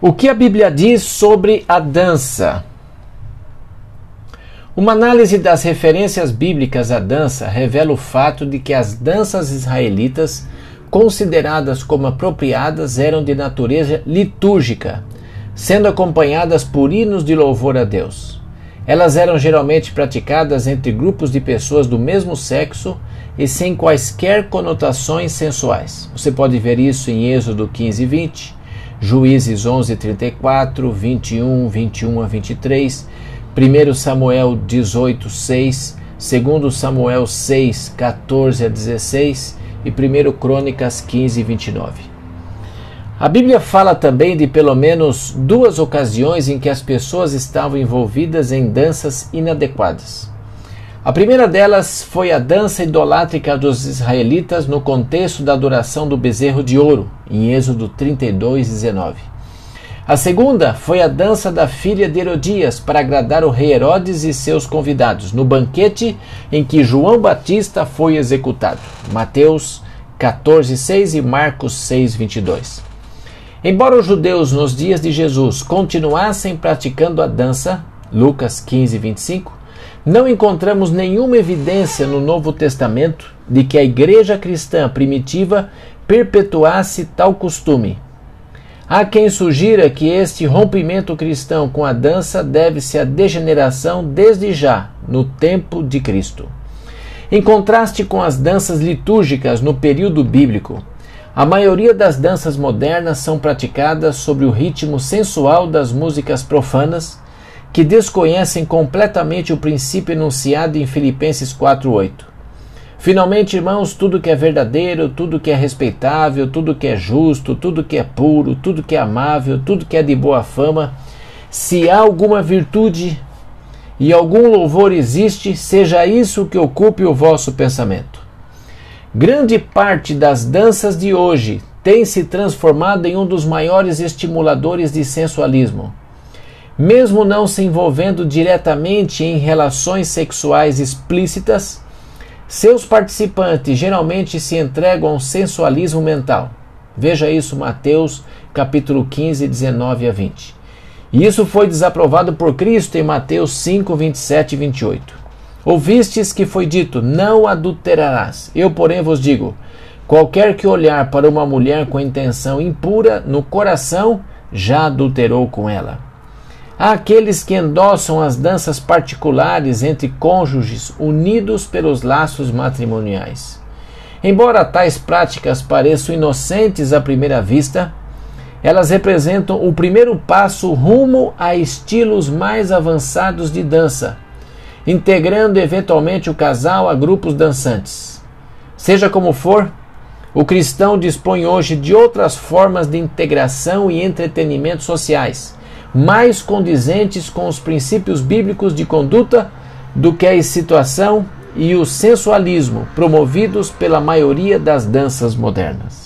O que a Bíblia diz sobre a dança? Uma análise das referências bíblicas à dança revela o fato de que as danças israelitas, consideradas como apropriadas, eram de natureza litúrgica, sendo acompanhadas por hinos de louvor a Deus. Elas eram geralmente praticadas entre grupos de pessoas do mesmo sexo e sem quaisquer conotações sensuais. Você pode ver isso em Êxodo 15 e 20, Juízes 11, 34, 21, 21 a 23, 1 Samuel 18, 6, 2 Samuel 6, 14 a 16 e 1 Crônicas 15, 29. A Bíblia fala também de pelo menos duas ocasiões em que as pessoas estavam envolvidas em danças inadequadas. A primeira delas foi a dança idolátrica dos israelitas no contexto da adoração do bezerro de ouro, em Êxodo 32, 19. A segunda foi a dança da filha de Herodias para agradar o rei Herodes e seus convidados, no banquete em que João Batista foi executado. Mateus 14, 6 e Marcos 6, 22. Embora os judeus nos dias de Jesus continuassem praticando a dança, Lucas 15, 25, não encontramos nenhuma evidência no Novo Testamento de que a igreja cristã primitiva perpetuasse tal costume. Há quem sugira que este rompimento cristão com a dança deve-se à degeneração desde já, no tempo de Cristo. Em contraste com as danças litúrgicas no período bíblico, a maioria das danças modernas são praticadas sobre o ritmo sensual das músicas profanas, que desconhecem completamente o princípio enunciado em Filipenses 4:8. Finalmente, irmãos, tudo que é verdadeiro, tudo que é respeitável, tudo que é justo, tudo que é puro, tudo que é amável, tudo que é de boa fama, se há alguma virtude e algum louvor existe, seja isso que ocupe o vosso pensamento. Grande parte das danças de hoje tem se transformado em um dos maiores estimuladores de sensualismo. Mesmo não se envolvendo diretamente em relações sexuais explícitas, seus participantes geralmente se entregam ao sensualismo mental. Veja isso Mateus capítulo 15, 19 a 20. E isso foi desaprovado por Cristo em Mateus 5, 27 e 28. Ouvistes que foi dito: Não adulterarás. Eu, porém, vos digo: qualquer que olhar para uma mulher com intenção impura no coração, já adulterou com ela. Há aqueles que endossam as danças particulares entre cônjuges unidos pelos laços matrimoniais. Embora tais práticas pareçam inocentes à primeira vista, elas representam o primeiro passo rumo a estilos mais avançados de dança integrando eventualmente o casal a grupos dançantes. Seja como for, o cristão dispõe hoje de outras formas de integração e entretenimento sociais, mais condizentes com os princípios bíblicos de conduta do que a excitação e o sensualismo promovidos pela maioria das danças modernas.